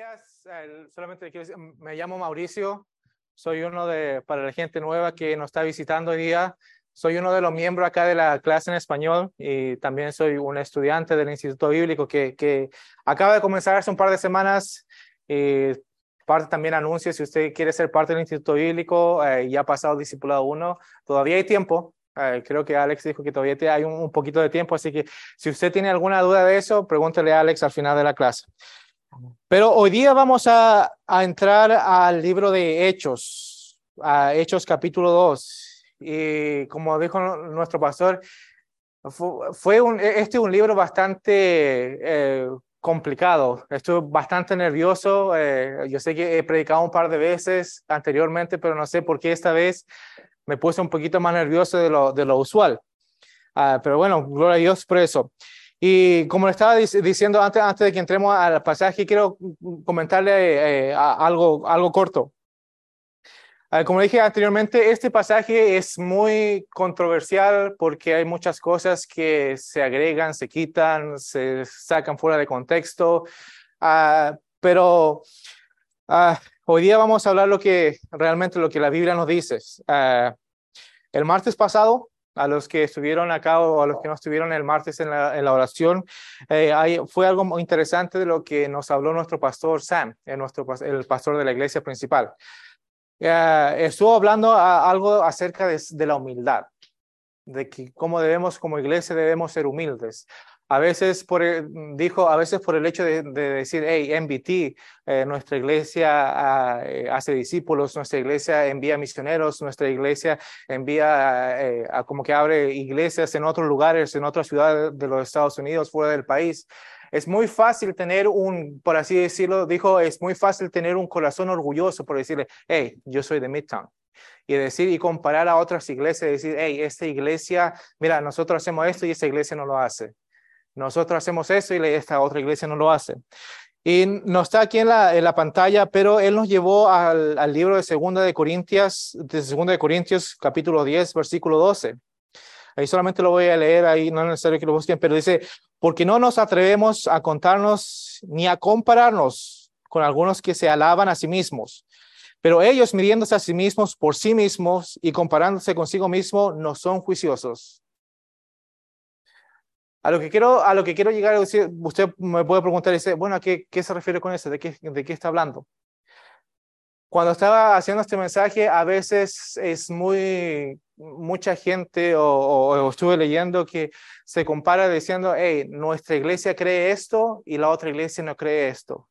días. Eh, solamente quiero decir, me llamo Mauricio. Soy uno de, para la gente nueva que nos está visitando hoy día, soy uno de los miembros acá de la clase en español y también soy un estudiante del Instituto Bíblico que, que acaba de comenzar hace un par de semanas. Y parte también anuncio, si usted quiere ser parte del Instituto Bíblico eh, y ha pasado Discipulado 1, todavía hay tiempo. Eh, creo que Alex dijo que todavía hay un, poquito de tiempo, así que si usted tiene alguna duda de eso, pregúntele a Alex al final de la clase. Pero hoy día vamos a, entrar al libro de Hechos, a Hechos capítulo 2. Y como dijo nuestro pastor, fue, un, este es un libro bastante eh, complicado. Estuve bastante nervioso. Eh, yo sé que he predicado un par de veces anteriormente, pero no sé por qué esta vez me puse un poquito más nervioso de lo, de usual. Uh, pero bueno, gloria a Dios por eso. Y como le estaba diciendo antes, antes de que entremos al pasaje, quiero comentarle eh, algo, algo corto. Como dije anteriormente, este pasaje es muy controversial porque hay muchas cosas que se agregan, se quitan, se sacan fuera de contexto. Uh, pero uh, hoy día vamos a hablar lo que realmente lo que la Biblia nos dice. Uh, el martes pasado a los que estuvieron acá o a los que no estuvieron el martes en la, oración, eh, fue algo muy interesante de lo que nos habló nuestro pastor Sam, el, nuestro, el pastor de la iglesia principal. Uh, estuvo hablando algo acerca de, de, la humildad, de que cómo debemos como iglesia debemos ser humildes. A veces por el, dijo, a veces por el hecho de, de decir, hey, MBT, eh, nuestra iglesia uh, hace discípulos, nuestra iglesia envía misioneros, nuestra iglesia envía eh, a como que abre iglesias en otros lugares, en otras ciudades de los Estados Unidos, fuera del país. Es muy fácil tener un, por así decirlo, dijo, es muy fácil tener un corazón orgulloso por decirle, hey, yo soy de Midtown y decir y comparar a otras iglesias decir, hey, esta iglesia, mira, nosotros hacemos esto y esta iglesia no lo hace. Nosotros hacemos eso y esta otra iglesia no lo hace. Y no está aquí en la, pantalla, pero él nos llevó al, libro de Segunda de Corintias, de Segunda de Corintios, capítulo 10, versículo 12. Ahí solamente lo voy a leer, ahí no es necesario que lo busquen, pero dice, porque no nos atrevemos a contarnos ni a compararnos con algunos que se alaban a sí mismos. Pero ellos, midiéndose a sí mismos por sí mismos y comparándose consigo mismo, no son juiciosos. A lo que quiero, a lo que quiero llegar usted me puede preguntar, dice, bueno, ¿a qué, qué se refiere con eso? ¿De qué, ¿De qué está hablando? Cuando estaba haciendo este mensaje, a veces es muy, mucha gente o, o, o, estuve leyendo que se compara diciendo, hey, nuestra iglesia cree esto y la otra iglesia no cree esto.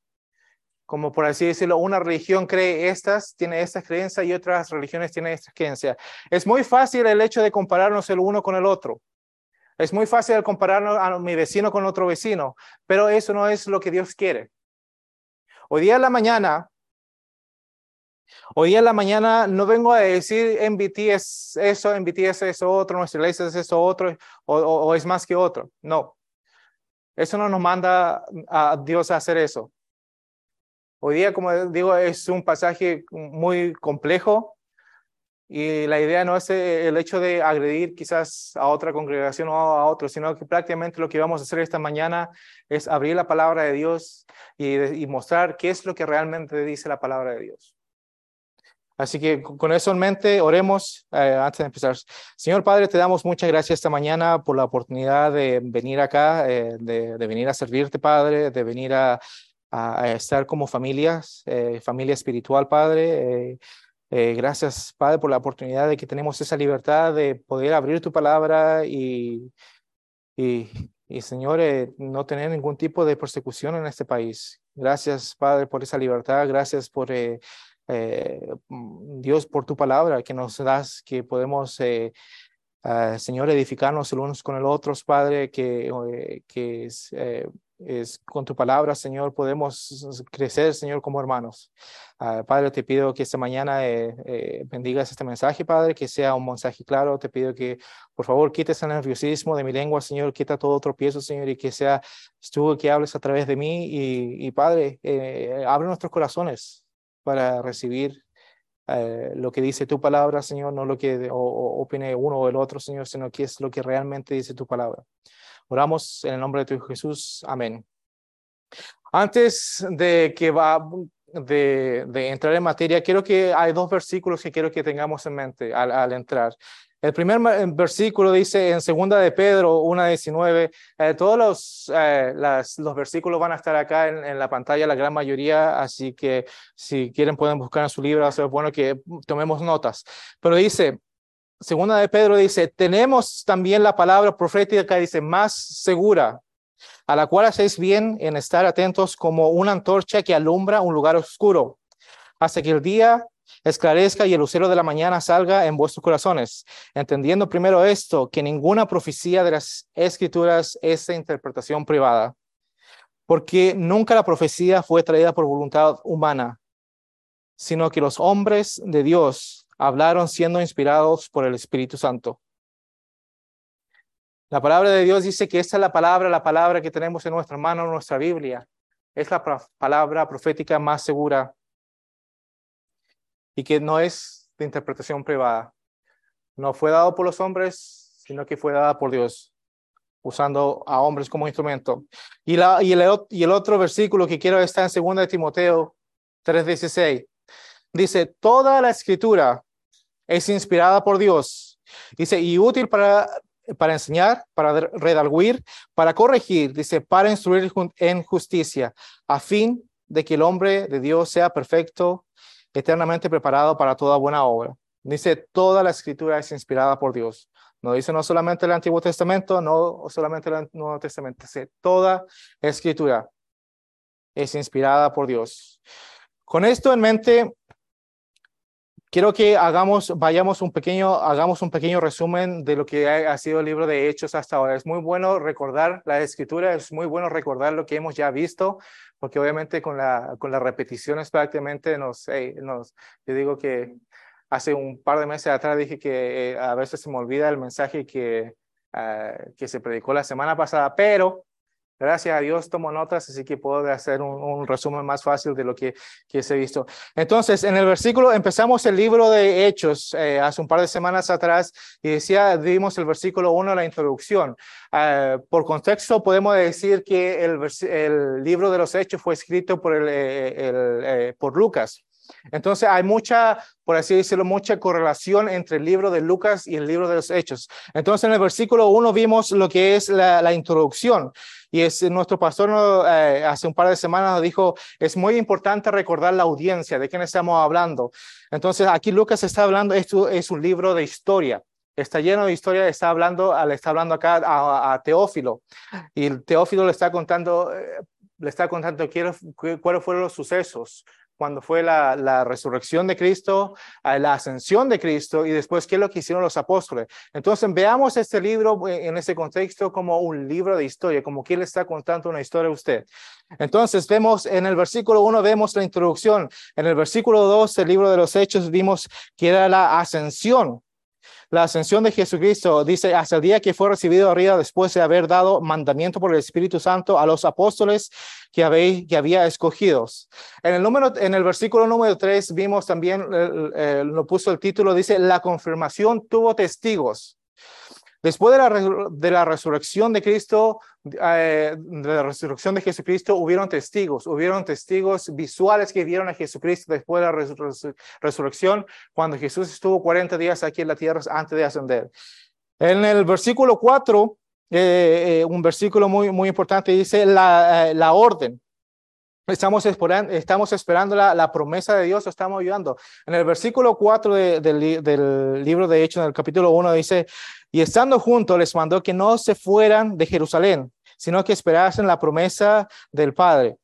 Como por así decirlo, una religión cree estas, tiene estas creencias y otras religiones tienen estas creencias. Es muy fácil el hecho de compararnos el uno con el otro. Es muy fácil compararnos a mi vecino con otro vecino, pero eso no es lo que Dios quiere. Hoy día en la mañana, hoy día en la mañana no vengo a decir MBT es eso, MBT es eso otro, nuestra iglesia es eso otro, o, o es más que otro. No. Eso no nos manda a Dios a hacer eso. Hoy día, como digo, es un pasaje muy complejo, y la idea no es el hecho de agredir quizás a otra congregación o a otro, sino que prácticamente lo que vamos a hacer esta mañana es abrir la palabra de Dios y, y mostrar qué es lo que realmente dice la palabra de Dios. Así que con eso en mente, oremos eh, antes de empezar. Señor Padre, te damos muchas gracias esta mañana por la oportunidad de venir acá, eh, de, de, venir a servirte, Padre, de venir a, a, estar como familias, eh, familia espiritual, Padre. Eh, gracias, Padre, por la oportunidad de que tenemos esa libertad de poder abrir tu palabra y, y, y Señor, eh, no tener ningún tipo de persecución en este país. Gracias, Padre, por esa libertad. Gracias por, eh, Dios, por tu palabra que nos das, que podemos, uh, Señor, edificarnos el unos con el otro, Padre, que, que es es con tu palabra, Señor, podemos crecer, Señor, como hermanos. Uh, Padre, te pido que esta mañana eh, eh, bendigas este mensaje, Padre, que sea un mensaje claro. Te pido que, por favor, quites el nerviosismo de mi lengua, Señor, quita todo tropiezo, Señor, y que sea tú que hables a través de mí. Y, Padre, eh, abre nuestros corazones para recibir lo que dice tu palabra, Señor, no lo que o opine uno o el otro, Señor, sino que es lo que realmente dice tu palabra. Oramos en el nombre de tu Jesús. Amén. Antes de que va de, de, entrar en materia, quiero que hay dos versículos que quiero que tengamos en mente al, entrar. El primer versículo dice en segunda de Pedro 1.19, eh, todos los, eh, los versículos van a estar acá en, en, la pantalla, la gran mayoría, así que si quieren pueden buscar en su libro, es bueno que tomemos notas. Pero dice, segunda de Pedro dice, tenemos también la palabra profética, dice, más segura, a la cual hacéis bien en estar atentos como una antorcha que alumbra un lugar oscuro, hasta que el día esclarezca y el lucero de la mañana salga en vuestros corazones, entendiendo primero esto, que ninguna profecía de las escrituras es de interpretación privada, porque nunca la profecía fue traída por voluntad humana, sino que los hombres de Dios hablaron siendo inspirados por el Espíritu Santo. La palabra de Dios dice que esta es la palabra, la palabra que tenemos en nuestra mano, nuestra Biblia. Es la palabra profética más segura y que no es de interpretación privada. No fue dado por los hombres, sino que fue dada por Dios, usando a hombres como instrumento. Y el otro versículo que quiero está en 2 de Timoteo 3:16. Dice, toda la escritura es inspirada por Dios. Dice, y útil para, para enseñar, para redarguir, para corregir, dice, para instruir en justicia, a fin de que el hombre de Dios sea perfecto, eternamente preparado para toda buena obra. Dice, toda la escritura es inspirada por Dios. No dice no solamente el Antiguo Testamento, no solamente el Nuevo Testamento, dice toda escritura es inspirada por Dios. Con esto en mente, quiero que hagamos, vayamos un pequeño, hagamos un pequeño resumen de lo que ha, sido el libro de Hechos hasta ahora. Es muy bueno recordar la escritura, es muy bueno recordar lo que hemos ya visto, porque obviamente con la, con las repeticiones prácticamente nos, nos, yo digo que hace un par de meses atrás dije que eh, a veces se me olvida el mensaje que, ah, que se predicó la semana pasada, pero Gracias a Dios tomo notas, así que puedo hacer un, resumen más fácil de lo que, que se ha visto. Entonces, en el versículo, empezamos el libro de Hechos eh, hace un par de semanas atrás y decía, dimos el versículo 1, la introducción. Uh, por contexto, podemos decir que el, el, libro de los Hechos fue escrito por, el, eh, el, eh, por Lucas. Entonces hay mucha, por así decirlo, mucha correlación entre el libro de Lucas y el libro de los Hechos. Entonces en el versículo 1 vimos lo que es la, la introducción. Y es, nuestro pastor eh, hace un par de semanas nos dijo, es muy importante recordar la audiencia, de quién estamos hablando. Entonces aquí Lucas está hablando, esto es un libro de historia está lleno de historia, está hablando, le está hablando acá a, Teófilo y el Teófilo le está contando, eh, le está contando cuáles fueron los sucesos, cuando fue la, resurrección de Cristo, la ascensión de Cristo y después qué es lo que hicieron los apóstoles. Entonces veamos este libro eh, en ese contexto como un libro de historia, como quien le está contando una historia a usted. Entonces vemos en el versículo 1 vemos la introducción, en el versículo 2 del libro de los Hechos vimos que era la ascensión la ascensión de Jesucristo dice, hasta el día que fue recibido arriba después de haber dado mandamiento por el Espíritu Santo a los apóstoles que, habéis, que había escogidos. En el, número, en el versículo número 3 vimos también, eh, lo puso el título, dice, la confirmación tuvo testigos. Después de la, de la resurrección de Cristo, eh, de la resurrección de Jesucristo, hubieron testigos, hubieron testigos visuales que vieron a Jesucristo después de la resurrección, cuando Jesús estuvo 40 días aquí en la tierra antes de ascender. En el versículo 4, eh, eh, un versículo muy, muy importante, dice la, la orden. Estamos esperando, estamos esperando la, la, promesa de Dios, estamos ayudando. En el versículo 4 del, del libro de Hechos, en el capítulo 1, dice, y estando juntos les mandó que no se fueran de Jerusalén, sino que esperasen la promesa del Padre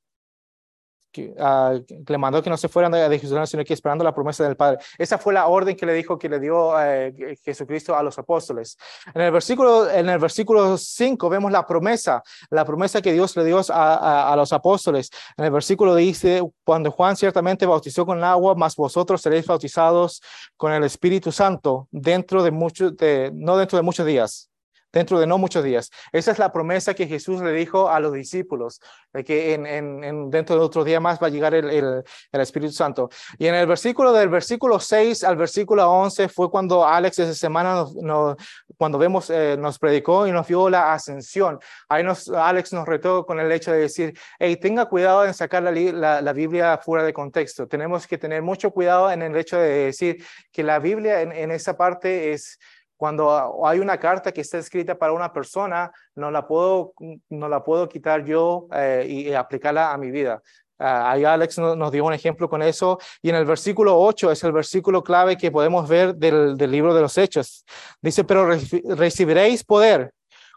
uh, le mandó que no se fueran de, de, Jerusalén, sino que esperando la promesa del Padre. Esa fue la orden que le dijo que le dio eh, Jesucristo a los apóstoles. En el versículo en el versículo 5 vemos la promesa, la promesa que Dios le dio a, a, a, los apóstoles. En el versículo dice, cuando Juan ciertamente bautizó con agua, mas vosotros seréis bautizados con el Espíritu Santo dentro de muchos, de, no dentro de muchos días dentro de no muchos días. Esa es la promesa que Jesús le dijo a los discípulos, de que en, en, dentro de otro día más va a llegar el, Espíritu Santo. Y en el versículo del versículo 6 al versículo 11 fue cuando Alex esa semana, nos, cuando vemos, eh, nos predicó y nos vio la ascensión. Ahí nos, Alex nos retó con el hecho de decir, hey, tenga cuidado en sacar la, Biblia fuera de contexto. Tenemos que tener mucho cuidado en el hecho de decir que la Biblia en esa parte es cuando hay una carta que está escrita para una persona, no la puedo, no la puedo quitar yo eh, y, aplicarla a mi vida. Uh, ahí Alex nos, dio un ejemplo con eso. Y en el versículo 8 es el versículo clave que podemos ver del, del libro de los Hechos. Dice, pero recibiréis poder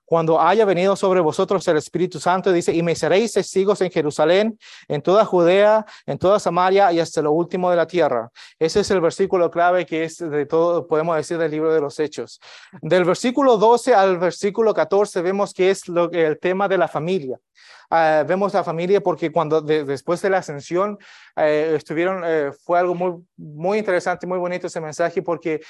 cuando haya venido sobre vosotros el Espíritu Santo, dice, y me seréis testigos en Jerusalén, en toda Judea, en toda Samaria y hasta lo último de la tierra. Ese es el versículo clave que es de todo, podemos decir, del libro de los Hechos. Del versículo 12 al versículo 14 vemos que es lo, el tema de la familia. Uh, vemos la familia porque cuando de, después de la ascensión uh, estuvieron, uh, fue algo muy, muy interesante, muy bonito ese mensaje porque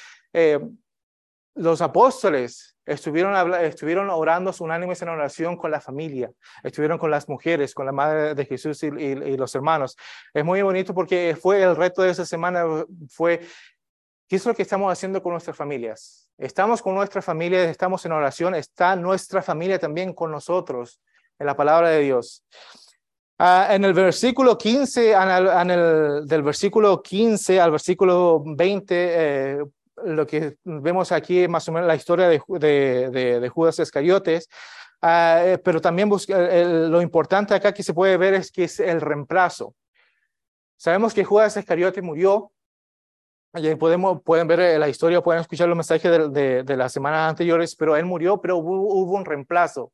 los apóstoles estuvieron, estuvieron orando unánimes en oración con la familia, estuvieron con las mujeres, con la madre de Jesús y, los hermanos. Es muy bonito porque fue el reto de esa semana, fue, ¿qué es lo que estamos haciendo con nuestras familias? Estamos con nuestra familia, estamos en oración, está nuestra familia también con nosotros en la palabra de Dios. Uh, en el versículo 15, en el, del versículo 15 al versículo 20, eh, lo que vemos aquí es más o menos la historia de, de, de, de Judas Iscariotes, uh, pero también busca, lo importante acá que se puede ver es que es el reemplazo. Sabemos que Judas Iscariote murió, y podemos, pueden ver la historia, pueden escuchar los mensajes de, de, las semanas anteriores, pero él murió, pero hubo, un reemplazo.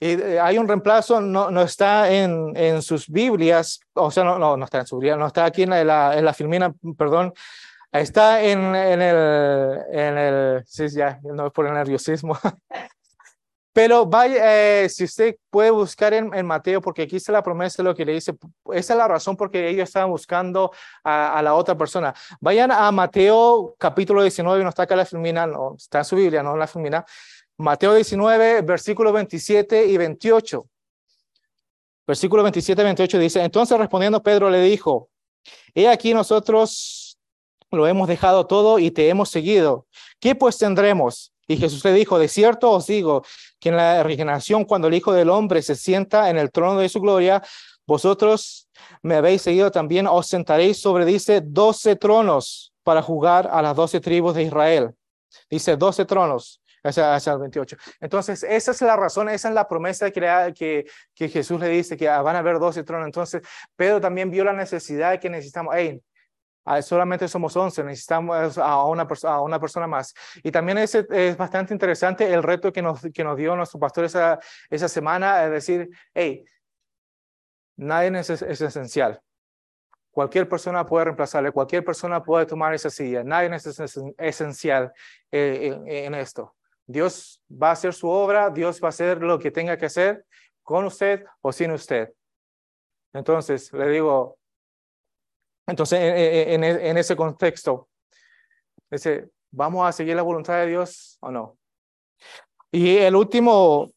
Eh, hay un reemplazo, no, no está en, en, sus Biblias, o sea, no, no, no está en su Biblia, no está aquí en la, en la filmina, perdón, Está en, en, el, en el, sí, ya, no es por el nerviosismo. Pero vaya, eh, si usted puede buscar en, en, Mateo, porque aquí está la promesa de lo que le dice, esa es la razón porque ellos estaban buscando a, a la otra persona. Vayan a Mateo capítulo 19, no está acá la filmina, no, está en su Biblia, no la filmina. Mateo 19, versículo 27 y 28. Versículo 27 y 28 dice, entonces respondiendo Pedro le dijo, he aquí nosotros lo hemos dejado todo y te hemos seguido. ¿Qué pues tendremos? Y Jesús le dijo, de cierto os digo que en la regeneración, cuando el Hijo del Hombre se sienta en el trono de su gloria, vosotros me habéis seguido también, os sentaréis sobre, dice, doce tronos para jugar a las doce tribus de Israel. Dice, doce tronos. Hacia, hacia el 28. Entonces, esa es la razón, esa es la promesa que, que, Jesús le dice, que van a haber doce tronos. Entonces, Pedro también vio la necesidad que necesitamos, hey, Ah, solamente somos 11, necesitamos a una, a una persona más. Y también es, es bastante interesante el reto que nos, que nos dio nuestro pastor esa, esa semana, es decir, hey, nadie es, es esencial. Cualquier persona puede reemplazarle, cualquier persona puede tomar esa silla, nadie es esencial eh, en esto. Dios va a hacer su obra, Dios va a hacer lo que tenga que hacer con usted o sin usted. Entonces, le digo, entonces, en, ese contexto, ese, ¿vamos a seguir la voluntad de Dios o no? Y el último,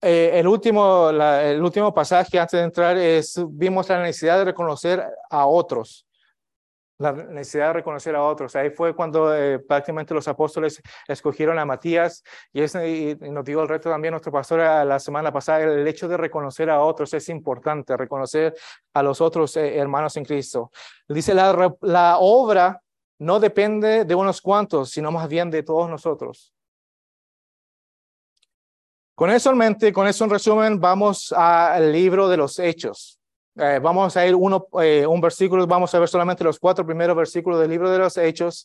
eh, el, último la, el último pasaje antes de entrar es, vimos la necesidad de reconocer a otros la necesidad de reconocer a otros. Ahí fue cuando eh, prácticamente los apóstoles escogieron a Matías y, es, y, nos dio el reto también nuestro pastor la semana pasada, el hecho de reconocer a otros es importante, reconocer a los otros eh, hermanos en Cristo. Dice, la, la obra no depende de unos cuantos, sino más bien de todos nosotros. Con eso en mente, con eso en resumen, vamos al libro de los Hechos. Eh, vamos a ir uno, eh, un versículo, vamos a ver solamente los cuatro primeros versículos del libro de los Hechos.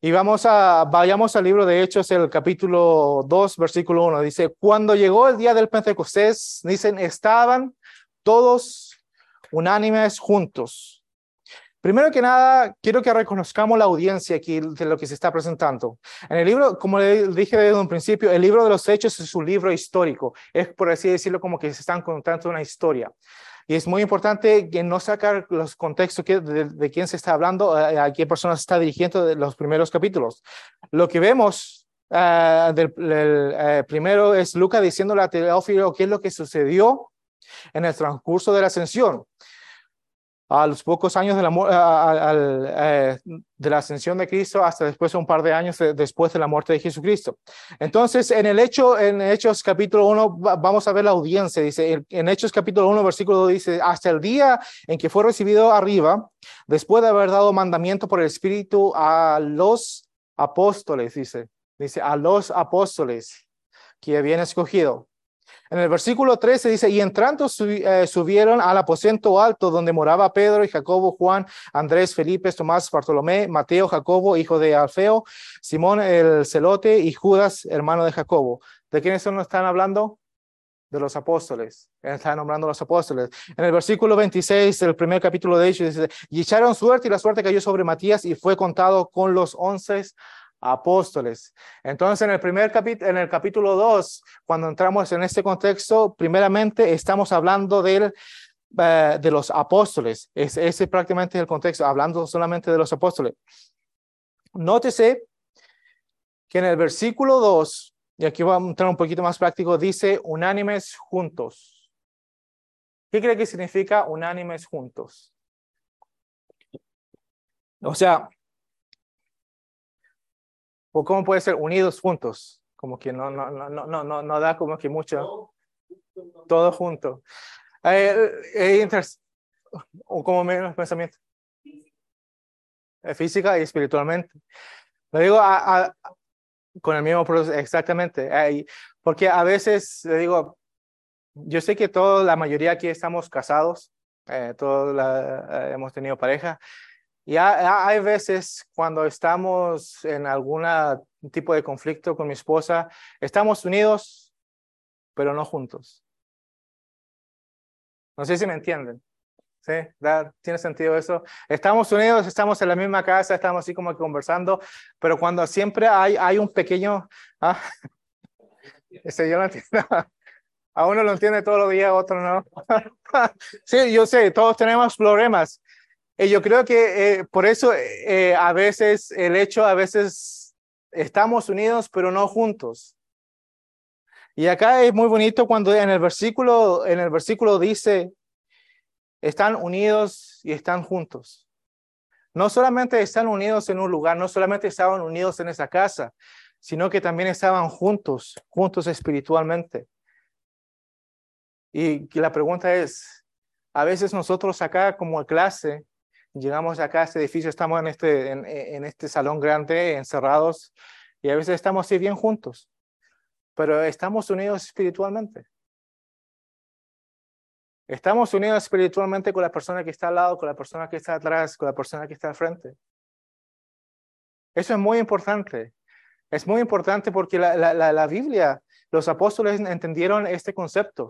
Y vamos a, vayamos al libro de Hechos, el capítulo 2, versículo 1. Dice, cuando llegó el día del Pentecostés, dicen, estaban todos unánimes juntos. Primero que nada, quiero que reconozcamos la audiencia aquí de lo que se está presentando. En el libro, como le dije desde un principio, el libro de los Hechos es un libro histórico. Es, por así decirlo, como que se están contando una historia. Y es muy importante que no sacar los contextos de, de, quién se está hablando, a, a qué persona se está dirigiendo los primeros capítulos. Lo que vemos ah, del, eh, primero es Lucas diciéndole a Teófilo qué es lo que sucedió en el transcurso de la ascensión a los pocos años de la, eh, de la ascensión de Cristo hasta después un par de años después de la muerte de Jesucristo. Entonces, en el hecho, en Hechos capítulo 1, vamos a ver la audiencia, dice, en Hechos capítulo 1, versículo 2, dice, hasta el día en que fue recibido arriba, después de haber dado mandamiento por el Espíritu a los apóstoles, dice, dice, a los apóstoles que habían escogido. En el versículo 13 dice, y entrando eh, subieron al aposento alto donde moraba Pedro y Jacobo, Juan, Andrés, Felipe, Tomás, Bartolomé, Mateo, Jacobo, hijo de Alfeo, Simón el celote y Judas, hermano de Jacobo. ¿De quiénes son están hablando? De los apóstoles. Están nombrando los apóstoles. En el versículo 26 del primer capítulo de Hechos dice, y echaron suerte y la suerte cayó sobre Matías y fue contado con los once apóstoles. Entonces, en el primer capítulo, en el capítulo 2, cuando entramos en este contexto, primeramente estamos hablando eh, de los apóstoles. Es, ese prácticamente el contexto, hablando solamente de los apóstoles. Nótese que en el versículo 2, y aquí vamos a entrar un poquito más práctico, dice unánimes juntos. ¿Qué cree que significa unánimes juntos? O sea, ¿O cómo puede ser unidos juntos? Como que no, no, no, no, no, no da como que mucho. Todo junto. Eh, eh, o como menos pensamiento. Eh, física y espiritualmente. Lo digo con el mismo proceso, exactamente. porque a veces, le digo, yo sé que toda la mayoría aquí estamos casados, todos hemos tenido pareja, y hay veces cuando estamos en algún tipo de conflicto con mi esposa, estamos unidos, pero no juntos. No sé si me entienden. ¿Sí? ¿Tiene sentido eso? Estamos unidos, estamos en la misma casa, estamos así como conversando, pero cuando siempre hay, hay un pequeño... ¿ah? Ese yo lo entiendo. A uno lo entiende todos los días, a otro no. sí, yo sé, todos tenemos problemas, y yo creo que eh, por eso eh, a veces el hecho, a veces estamos unidos, pero no juntos. Y acá es muy bonito cuando en el versículo, en el versículo dice, están unidos y están juntos. No solamente están unidos en un lugar, no solamente estaban unidos en esa casa, sino que también estaban juntos, juntos espiritualmente. Y la pregunta es, a veces nosotros acá como clase llegamos acá a este edificio, estamos en este, en, este salón grande, encerrados, y a veces estamos así bien juntos, pero estamos unidos espiritualmente. Estamos unidos espiritualmente con la persona que está al lado, con la persona que está atrás, con la persona que está al frente. Eso es muy importante. Es muy importante porque la, la, la Biblia, los apóstoles entendieron este concepto.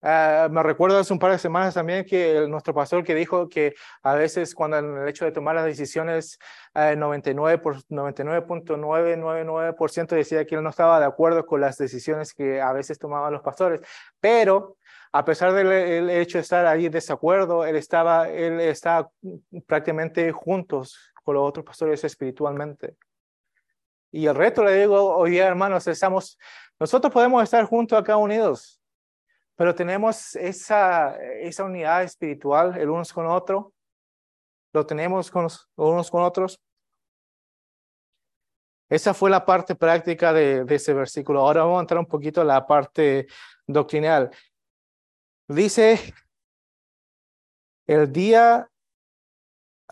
Uh, me recuerdo hace un par de semanas también que nuestro pastor que dijo que a veces cuando en el hecho de tomar las decisiones, 99 por 99.999% decía que él no estaba de acuerdo con las decisiones que a veces tomaban los pastores, pero a pesar del hecho de estar ahí en desacuerdo, él estaba, él estaba prácticamente juntos con los otros pastores espiritualmente. Y el reto le digo, oye hermanos, estamos, nosotros podemos estar juntos acá unidos, pero tenemos esa, esa unidad espiritual el unos con otro, lo tenemos con los, unos con otros. Esa fue la parte práctica de, ese versículo. Ahora vamos a entrar un poquito a la parte doctrinal. Dice el día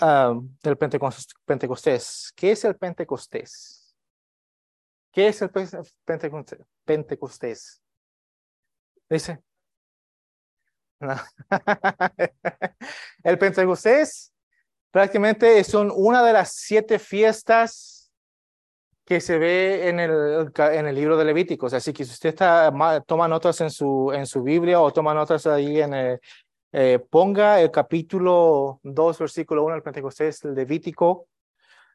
um, del Pentecostés. ¿Qué es el Pentecostés? ¿Qué es el Pentecostés? Dice, el Pentecostés prácticamente son una de las siete fiestas que se ve en el, en el libro de Levíticos. Así que si usted está, toma notas en su, en su Biblia o toma notas ahí en el, eh, ponga el capítulo 2, versículo 1 del Pentecostés, Levítico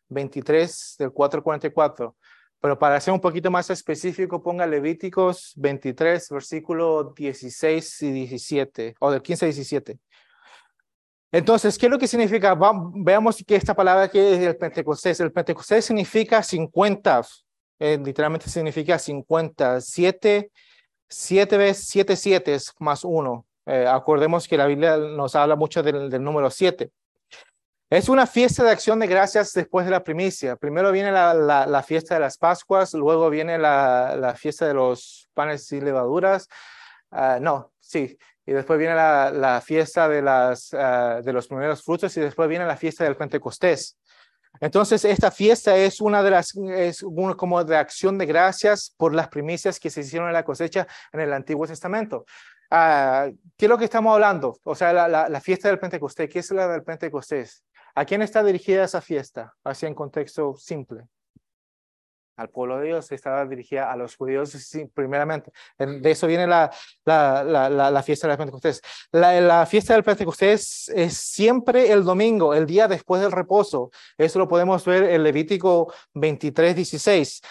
23 del 444. Pero para ser un poquito más específico, ponga Levíticos 23, versículo 16 y 17, o del 15 y 17. Entonces, ¿qué es lo que significa? veamos que esta palabra que es el Pentecostés. El Pentecostés significa 50. eh, literalmente significa 50. Siete, siete veces, siete siete es más uno. Eh, acordemos que la Biblia nos habla mucho del, del número siete. Es una fiesta de acción de gracias después de la primicia. Primero viene la, fiesta de las Pascuas, luego viene la, fiesta de los panes y levaduras. Ah, no, sí. Y después viene la, fiesta ah, de los primeros frutos y después viene la fiesta del Pentecostés. Entonces, esta fiesta es una de las, es como de acción de gracias por las primicias que se hicieron en la cosecha en el Antiguo Testamento. Ah, ¿Qué es lo que estamos hablando? O sea, la fiesta del Pentecostés. ¿Qué es la del Pentecostés? ¿A quién está dirigida esa fiesta? Así en contexto simple. Al pueblo de Dios estaba dirigida a los judíos primeramente. De eso viene la, la, la, la fiesta del Pentecostés. La, fiesta del Pentecostés es siempre el domingo, el día después del reposo. Eso lo podemos ver en Levítico 23, 16.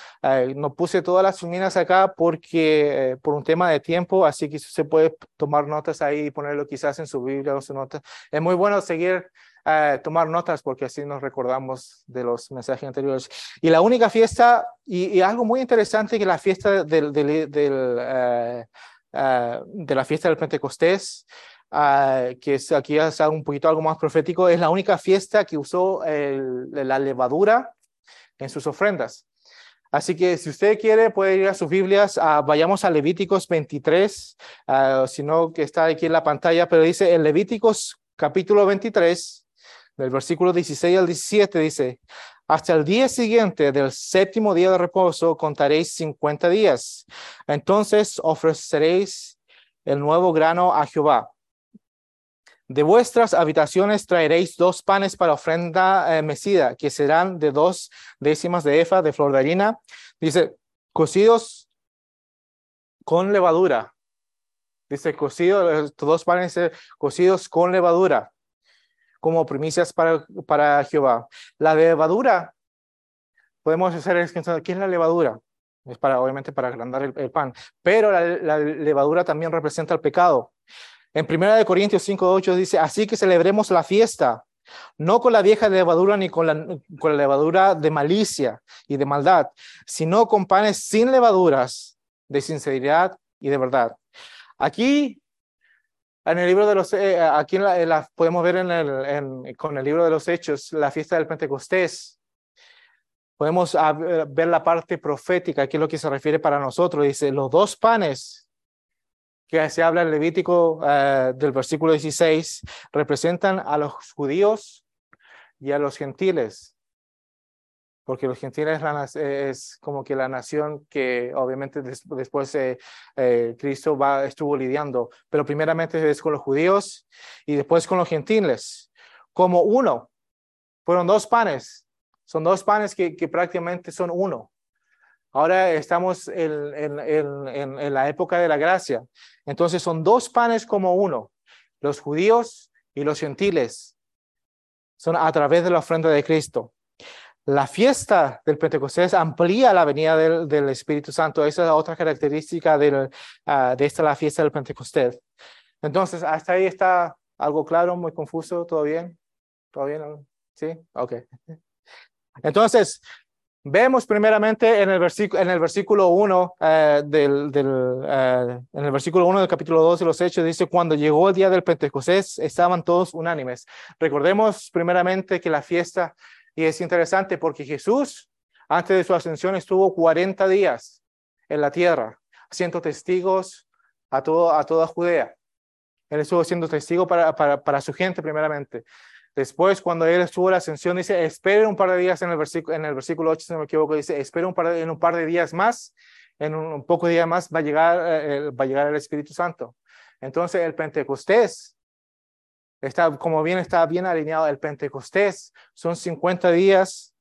no puse todas las suminas acá porque eh, por un tema de tiempo, así que se puede tomar notas ahí y ponerlo quizás en su Biblia o su nota. Es muy bueno seguir tomar notas porque así nos recordamos de los mensajes anteriores. Y la única fiesta, y, algo muy interesante que la fiesta del, del, eh, eh, de la fiesta del Pentecostés, uh, que es, aquí es un poquito algo más profético, es la única fiesta que usó la levadura en sus ofrendas. Así que si usted quiere, puede ir a sus Biblias, vayamos a Levíticos 23, si no, que está aquí en la pantalla, pero dice en Levíticos capítulo 23, del versículo 16 al 17 dice, hasta el día siguiente del séptimo día de reposo contaréis 50 días. Entonces ofreceréis el nuevo grano a Jehová. De vuestras habitaciones traeréis dos panes para ofrenda eh, mecida, que serán de dos décimas de efa de flor de harina. Dice, cocidos con levadura. Dice, cocidos, dos panes eh, cocidos con levadura como primicias para, para Jehová. La levadura, podemos hacer ¿qué es la levadura? Es para, obviamente, para agrandar el, pan, pero la, levadura también representa el pecado. En 1 Corintios 5.8 dice, así que celebremos la fiesta, no con la vieja levadura ni con la, con la levadura de malicia y de maldad, sino con panes sin levaduras, de sinceridad y de verdad. Aquí en el libro de los, eh, aquí la, podemos ver con el libro de los Hechos, la fiesta del Pentecostés. Podemos ver la parte profética, aquí es lo que se refiere para nosotros. Dice, los dos panes que se habla en Levítico eh, del versículo 16 representan a los judíos y a los gentiles porque los gentiles es como que la nación que obviamente después eh, eh, Cristo va, estuvo lidiando, pero primeramente es con los judíos y después con los gentiles, como uno. Fueron dos panes, son dos panes que, prácticamente son uno. Ahora estamos en, en, la época de la gracia. Entonces son dos panes como uno, los judíos y los gentiles. Son a través de la ofrenda de Cristo. La fiesta del Pentecostés amplía la venida del, Espíritu Santo. Esa es otra característica ah, de esta la fiesta del Pentecostés. Entonces, hasta ahí está algo claro, muy confuso, ¿todo bien? ¿Todo bien? ¿Sí? Ok. Entonces, vemos primeramente en el, versículo, en el versículo 1 eh, del, eh, en el versículo 1 del capítulo 2 de los Hechos, dice, cuando llegó el día del Pentecostés, estaban todos unánimes. Recordemos primeramente que la fiesta y es interesante porque Jesús, antes de su ascensión, estuvo 40 días en la tierra, haciendo testigos a, todo, a toda Judea. Él estuvo siendo testigo para, para, para, su gente primeramente. Después, cuando él estuvo en la ascensión, dice, espere un par de días en el versículo, en el versículo 8, si no me equivoco, dice, espere un par de, en un par de días más, en un, poco de días más va a, llegar, eh, va a llegar el Espíritu Santo. Entonces, el Pentecostés Está, como bien está bien alineado el Pentecostés, son 50 días,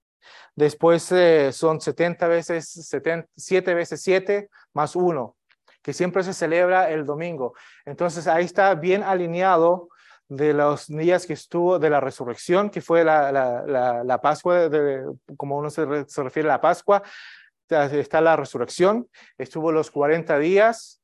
después eh, son 70 veces, 7 veces 7 más 1, que siempre se celebra el domingo. Entonces ahí está bien alineado de los días que estuvo de la resurrección, que fue la, la, la, Pascua, de, como uno se, se refiere a la Pascua, está la resurrección, estuvo los 40 días,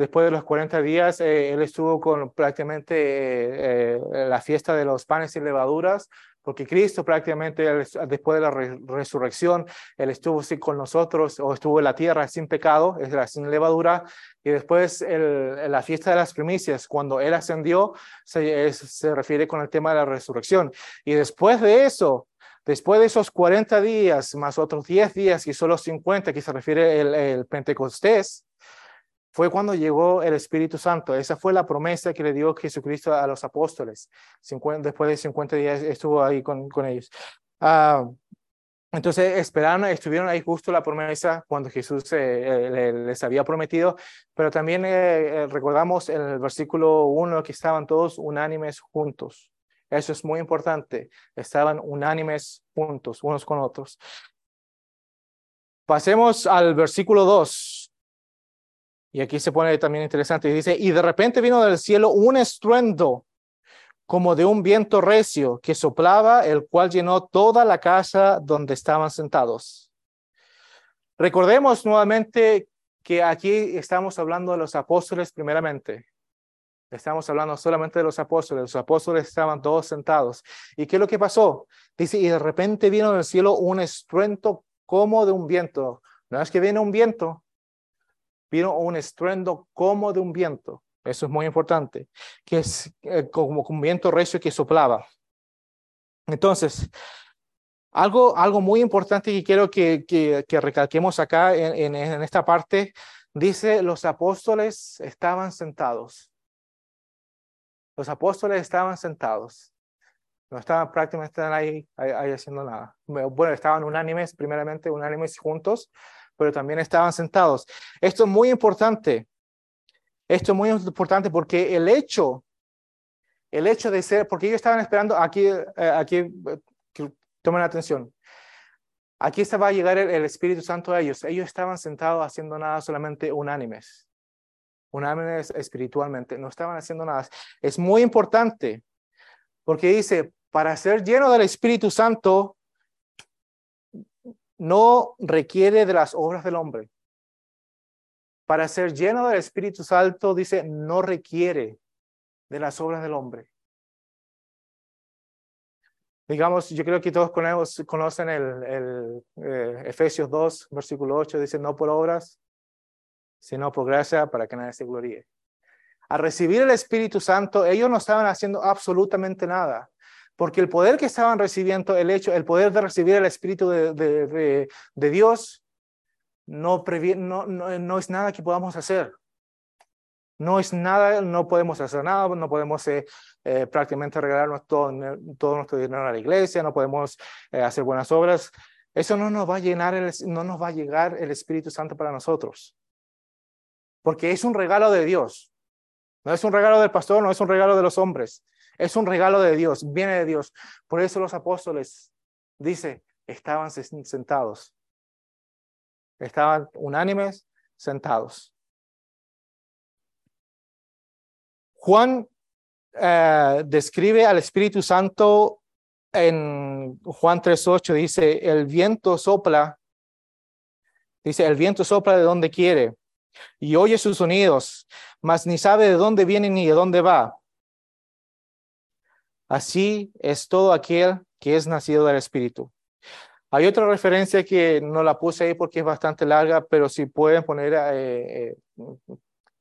Después de los 40 días, eh, él estuvo con prácticamente eh, eh, la fiesta de los panes y levaduras, porque Cristo prácticamente después de la resurrección, Él estuvo con nosotros o estuvo en la tierra sin pecado, es la sin levadura, y después la fiesta de las primicias, cuando Él ascendió, se, se refiere con el tema de la resurrección. Y después de eso, Después de esos 40 días, más otros 10 días, y solo 50, que se refiere el, el Pentecostés, fue cuando llegó el Espíritu Santo. Esa fue la promesa que le dio Jesucristo a los apóstoles. después de 50 días estuvo ahí con, ellos. Ah, entonces esperaron, estuvieron ahí justo la promesa cuando Jesús eh, les había prometido, pero también eh, eh, recordamos en el versículo 1 que estaban todos unánimes juntos. Eso es muy importante. Estaban unánimes juntos, unos con otros. Pasemos al versículo 2. Y aquí se pone también interesante. Dice, y de repente vino del cielo un estruendo como de un viento recio que soplaba, el cual llenó toda la casa donde estaban sentados. Recordemos nuevamente que aquí estamos hablando de los apóstoles primeramente. Estamos hablando solamente de los apóstoles. Los apóstoles estaban todos sentados. ¿Y qué es lo que pasó? Dice, y de repente vino del cielo un estruendo como de un viento. No es que viene un viento, vino un estruendo como de un viento. Eso es muy importante, que es eh, como un viento recio que soplaba. Entonces, algo, algo muy importante que quiero que, que, recalquemos acá en, en, esta parte, dice, los apóstoles estaban sentados. Los apóstoles estaban sentados. No estaban prácticamente ahí, ahí, ahí haciendo nada. Bueno, estaban unánimes, primeramente unánimes juntos, pero también estaban sentados. Esto es muy importante. Esto es muy importante porque el hecho, el hecho de ser, porque ellos estaban esperando, aquí, eh, aquí, eh, tomen atención, aquí va a llegar el, Espíritu Santo a ellos. Ellos estaban sentados haciendo nada solamente unánimes, unánimes espiritualmente, no estaban haciendo nada. Es muy importante porque dice, para ser lleno del Espíritu Santo, no requiere de las obras del hombre. Para ser lleno del Espíritu Santo, dice, no requiere de las obras del hombre. Digamos, yo creo que todos conocen el, eh, Efesios 2, versículo 8, dice, no por obras, sino por gracia para que nadie se gloríe. Al recibir el Espíritu Santo, ellos no estaban haciendo absolutamente nada porque el poder que estaban recibiendo, el hecho, el poder de recibir el Espíritu de, Dios, no, no, no, es nada que podamos hacer. No es nada, no podemos hacer nada, no podemos eh, eh, prácticamente regalarnos todo, todo, nuestro dinero a la iglesia, no podemos eh, hacer buenas obras. Eso no nos va a llenar, el, no nos va a llegar el Espíritu Santo para nosotros. Porque es un regalo de Dios. No es un regalo del pastor, no es un regalo de los hombres. Es un regalo de Dios, viene de Dios. Por eso los apóstoles, dice, estaban sentados. Estaban unánimes, sentados. Juan eh, describe al Espíritu Santo en Juan 3.8, dice, el viento sopla, dice, el viento sopla de donde quiere y oye sus sonidos, mas ni sabe de dónde viene ni de dónde va. Así es todo aquel que es nacido del Espíritu. Hay otra referencia que no la puse ahí porque es bastante larga, pero si pueden poner, eh, eh,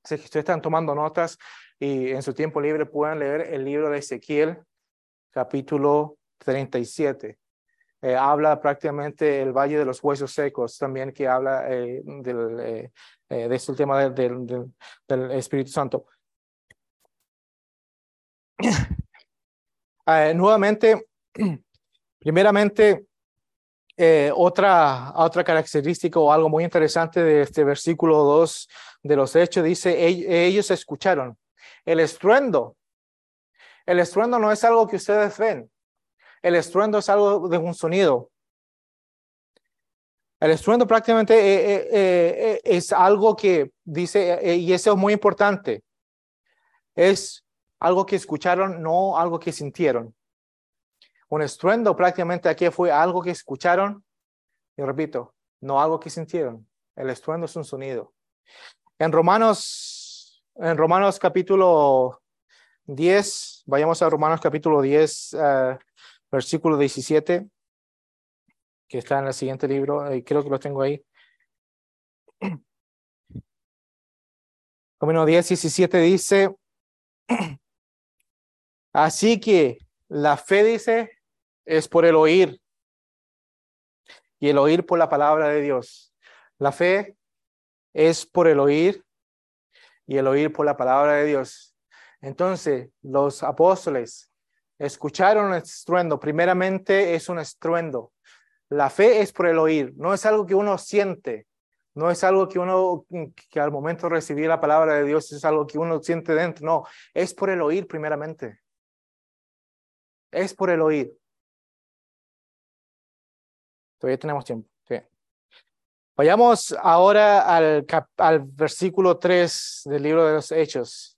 si ustedes están tomando notas y en su tiempo libre puedan leer el libro de Ezequiel, capítulo 37. Eh, habla prácticamente el Valle de los Huesos Secos, también que habla del, de este tema del, del Espíritu Santo. Eh, nuevamente, primeramente, eh, otra, otra característica o algo muy interesante de este versículo 2 de los Hechos dice, ellos escucharon el estruendo. El estruendo no es algo que ustedes ven. El estruendo es algo de un sonido. El estruendo prácticamente eh, es algo que dice, y eso es muy importante, es algo que escucharon, no algo que sintieron. Un estruendo prácticamente aquí fue algo que escucharon, y repito, no algo que sintieron. El estruendo es un sonido. En Romanos, en Romanos capítulo 10, vayamos a Romanos capítulo 10, eh, versículo 17, que está en el siguiente libro, y creo que lo tengo ahí. Número 10, 17 dice, así que la fe dice es por el oír y el oír por la palabra de Dios. La fe es por el oír y el oír por la palabra de Dios. Entonces, los apóstoles escucharon el estruendo. Primeramente es un estruendo. La fe es por el oír, no es algo que uno siente, no es algo que uno, que al momento de la palabra de Dios es algo que uno siente dentro, no, es por el oír primeramente. Es por el oír. Todavía tenemos tiempo. Vayamos ahora al, al versículo 3 del libro de los Hechos.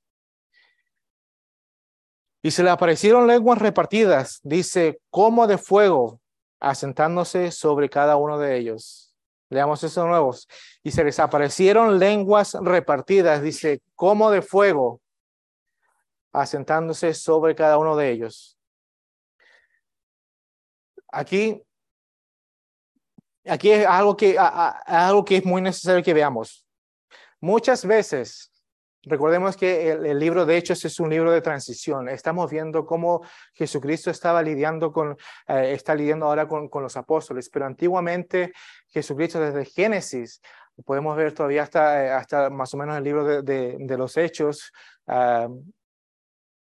Y se le aparecieron lenguas repartidas, dice, como de fuego, asentándose sobre cada uno de ellos. Leamos eso nuevos. Y se les aparecieron lenguas repartidas, dice, como de fuego, asentándose sobre cada uno de ellos. Aquí Aquí es algo que, algo que es muy necesario que veamos. Muchas veces, recordemos que el, libro de Hechos es un libro de transición. Estamos viendo cómo Jesucristo estaba lidiando con, eh, está lidiando ahora con, los apóstoles, pero antiguamente Jesucristo desde Génesis, podemos ver todavía hasta, eh, hasta más o menos el libro de, de, los Hechos, ah,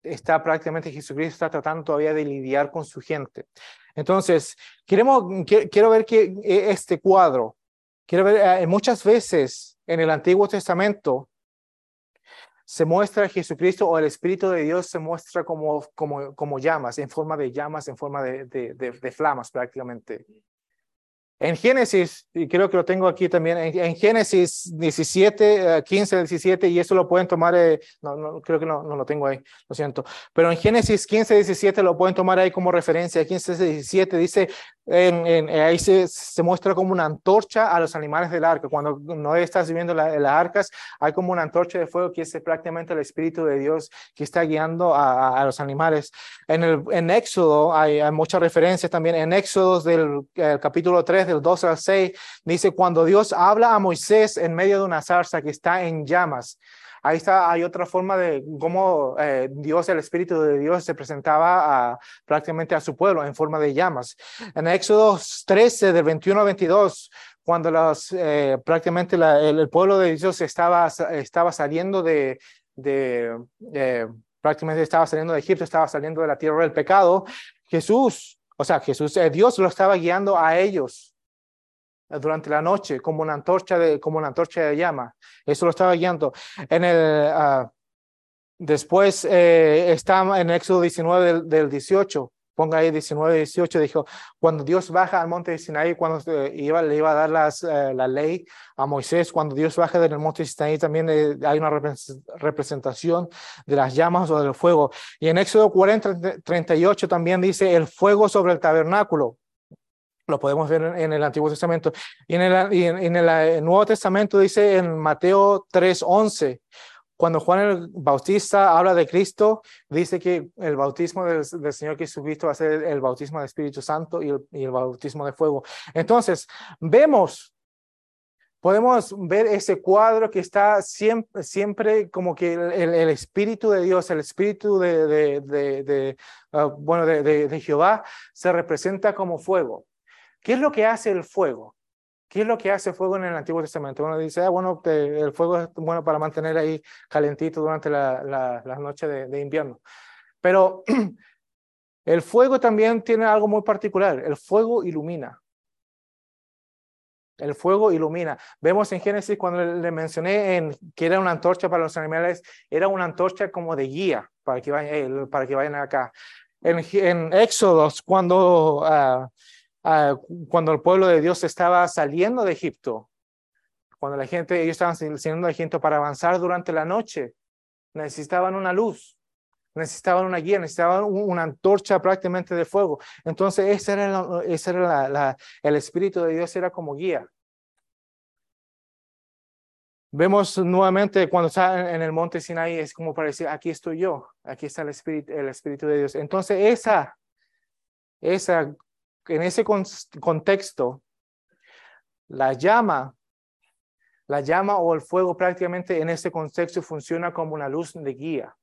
está prácticamente Jesucristo está tratando todavía de lidiar con su gente. Entonces, queremos, quiero ver que e, este cuadro, quiero ver eh, muchas veces en el Antiguo Testamento se muestra Jesucristo o el Espíritu de Dios se muestra como, como, como llamas, en forma de llamas, en forma de, de, de flamas prácticamente. En Génesis, y creo que lo tengo aquí también, en, Génesis 17, 15, 17, y eso lo pueden tomar, eh, no, no, creo que no, no lo tengo ahí, lo siento, pero en Génesis 15, 17 lo pueden tomar ahí como referencia. 15, 17 dice, en, ahí se, se, muestra como una antorcha a los animales del arca. Cuando no estás viendo las arcas, hay como una antorcha de fuego que es prácticamente el Espíritu de Dios que está guiando a, a, los animales. En, el, en Éxodo hay, hay muchas referencias también. En Éxodo del capítulo 3, del 2 al 6, dice, cuando Dios habla a Moisés en medio de una zarza que está en llamas, Ahí está, hay otra forma de cómo eh, Dios, el Espíritu de Dios, se presentaba prácticamente a su pueblo en forma de llamas. En Éxodo 13, del 21 al 22, cuando los, eh, prácticamente el, pueblo de Dios estaba, estaba saliendo de, de eh, prácticamente estaba saliendo de Egipto, estaba saliendo de la tierra del pecado, Jesús, o sea, Jesús, Dios lo estaba guiando a ellos durante la noche como una antorcha de, como una antorcha de llama. Eso lo estaba guiando. En el, uh, después eh, está en Éxodo 19 del, del, 18. Ponga ahí 19, 18. Dijo, cuando Dios baja al monte de Sinaí, cuando eh, iba, le iba a dar las, uh, la ley a Moisés, cuando Dios baja del monte de Sinaí, también eh, hay una representación de las llamas o del fuego. Y en Éxodo 40, 38 también dice el fuego sobre el tabernáculo. Lo podemos ver en el Antiguo Testamento. Y en el, en el Nuevo Testamento dice en Mateo 3:11, cuando Juan el Bautista habla de Cristo, dice que el bautismo del, Señor Jesucristo va a ser el bautismo del Espíritu Santo y el, y el bautismo de fuego. Entonces, vemos podemos ver ese cuadro que está siempre, siempre como que el, el Espíritu de Dios, el Espíritu de, de, de, de uh, bueno, de, Jehová se representa como fuego. ¿Qué es lo que hace el fuego? ¿Qué es lo que hace el fuego en el Antiguo Testamento? Uno dice, ah, bueno, el fuego es bueno para mantener ahí calentito durante la, la, noche de, invierno. Pero el fuego también tiene algo muy particular. El fuego ilumina. El fuego ilumina. Vemos en Génesis cuando le mencioné en, que era una antorcha para los animales, era una antorcha como de guía para que vayan, para que vayan acá. En, en Éxodos, cuando uh, Ah, cuando el pueblo de Dios estaba saliendo de Egipto, cuando la gente, ellos estaban saliendo de Egipto para avanzar durante la noche, necesitaban una luz, necesitaban una guía, necesitaban una antorcha prácticamente de fuego. Entonces, ese era, ese era la, el Espíritu de Dios, era como guía. Vemos nuevamente cuando está en el monte Sinai, es como para decir, aquí estoy yo, aquí está el Espíritu, el Espíritu de Dios. Entonces, esa esa, en ese contexto, la llama, la llama o el fuego prácticamente en ese contexto funciona como una luz de guía,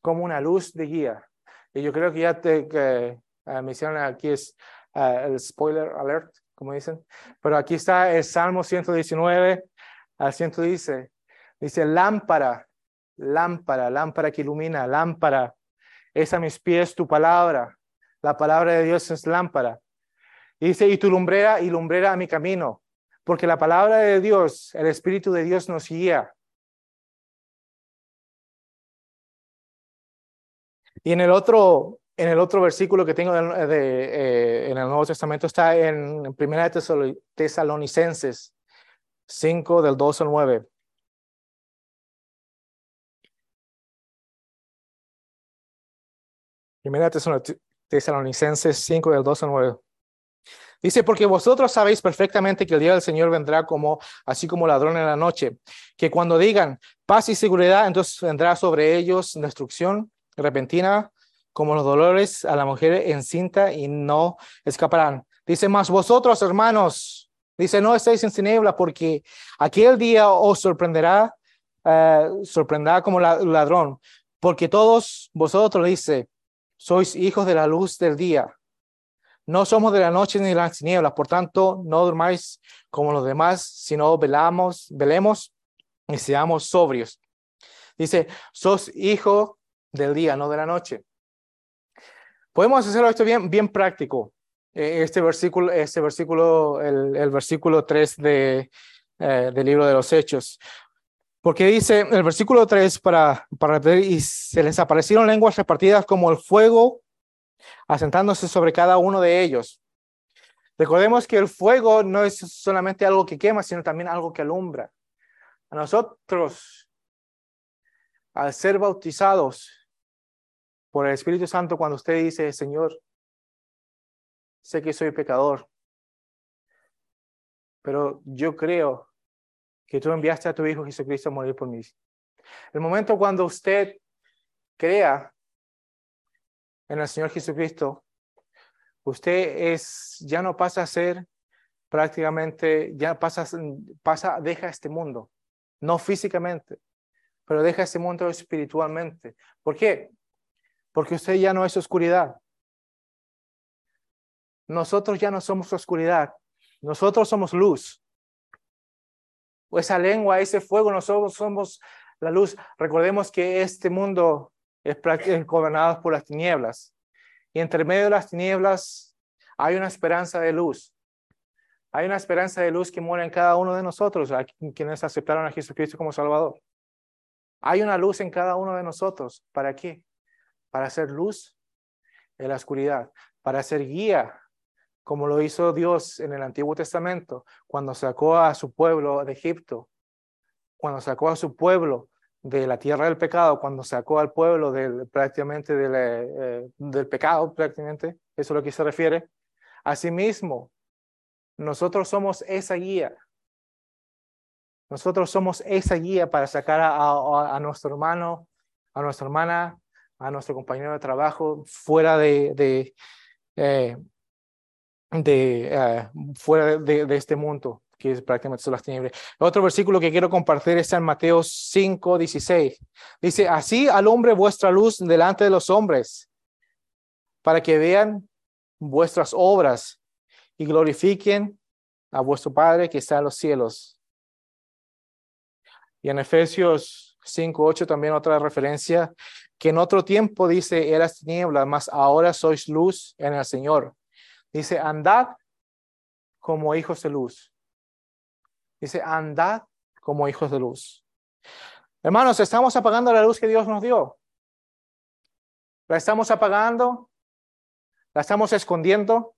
como una luz de guía. Y yo creo que ya te que, uh, me hicieron aquí es uh, el spoiler alert, como dicen, pero aquí está el Salmo 119 al 100 dice, dice lámpara, lámpara, lámpara que ilumina, lámpara, es a mis pies tu palabra, la palabra de Dios es lámpara. dice, y tu lumbrera y lumbrera a mi camino, porque la palabra de Dios, el Espíritu de Dios nos guía. Y en el otro, en el otro versículo que tengo de, eh, en el Nuevo Testamento está en, Primera Tesalonicenses 5 del 2 al 9. Primera Tesalonicenses 5 del 2 al 9. Dice, porque vosotros sabéis perfectamente que el día del Señor vendrá como, así como ladrón en la noche, que cuando digan paz y seguridad, entonces vendrá sobre ellos destrucción repentina, como los dolores a la mujer encinta y no escaparán. Dice, más vosotros, hermanos, dice, no estéis en tiniebla, porque aquel día os sorprenderá, eh, sorprenderá como ladrón, porque todos vosotros, dice, sois hijos de la luz del día. No somos de la noche ni de las tinieblas, por tanto, no durmáis como los demás, sino velamos, velemos y seamos sobrios. Dice, sos hijo del día, no de la noche. Podemos hacerlo esto bien, bien práctico. Eh, este versículo, este versículo, el, el versículo 3 de, eh, del libro de los Hechos. Porque dice el versículo 3 para, para y se les aparecieron lenguas repartidas como el fuego asentándose sobre cada uno de ellos. Recordemos que el fuego no es solamente algo que quema, sino también algo que alumbra. A nosotros, al ser bautizados por el Espíritu Santo, cuando usted dice, Señor, sé que soy pecador, pero yo creo que tú enviaste a tu Hijo Jesucristo a morir por mí. El momento cuando usted crea en el Señor Jesucristo, usted es, ya no pasa a ser prácticamente, ya pasa, pasa, deja este mundo, no físicamente, pero deja este mundo espiritualmente. ¿Por qué? Porque usted ya no es oscuridad. Nosotros ya no somos oscuridad, nosotros somos luz. Esa lengua, ese fuego, nosotros somos la luz. Recordemos que este mundo es gobernado por las tinieblas. Y entre medio de las tinieblas hay una esperanza de luz. Hay una esperanza de luz que muere en cada uno de nosotros, quienes aceptaron a Jesucristo como Salvador. Hay una luz en cada uno de nosotros. ¿Para qué? Para hacer luz en la oscuridad, para ser guía, como lo hizo Dios en el Antiguo Testamento, cuando sacó a su pueblo de Egipto, cuando sacó a su pueblo de la tierra del pecado, cuando sacó al pueblo del, prácticamente del, eh, del pecado, prácticamente, eso es lo que se refiere. Asimismo, nosotros somos esa guía. Nosotros somos esa guía para sacar a, a, nuestro hermano, a nuestra hermana, a nuestro compañero de trabajo fuera de, eh, de eh, fuera de, este mundo que es prácticamente las tinieblas. Otro versículo que quiero compartir está en Mateo 5, 16. Dice, así al hombre vuestra luz delante de los hombres, para que vean vuestras obras y glorifiquen a vuestro Padre que está en los cielos. Y en Efesios 5, 8 también otra referencia, que en otro tiempo dice, eras tinieblas, mas ahora sois luz en el Señor. Dice, andad como hijos de luz. Dice, andad como hijos de luz. Hermanos, estamos apagando la luz que Dios nos dio. La estamos apagando, la estamos escondiendo.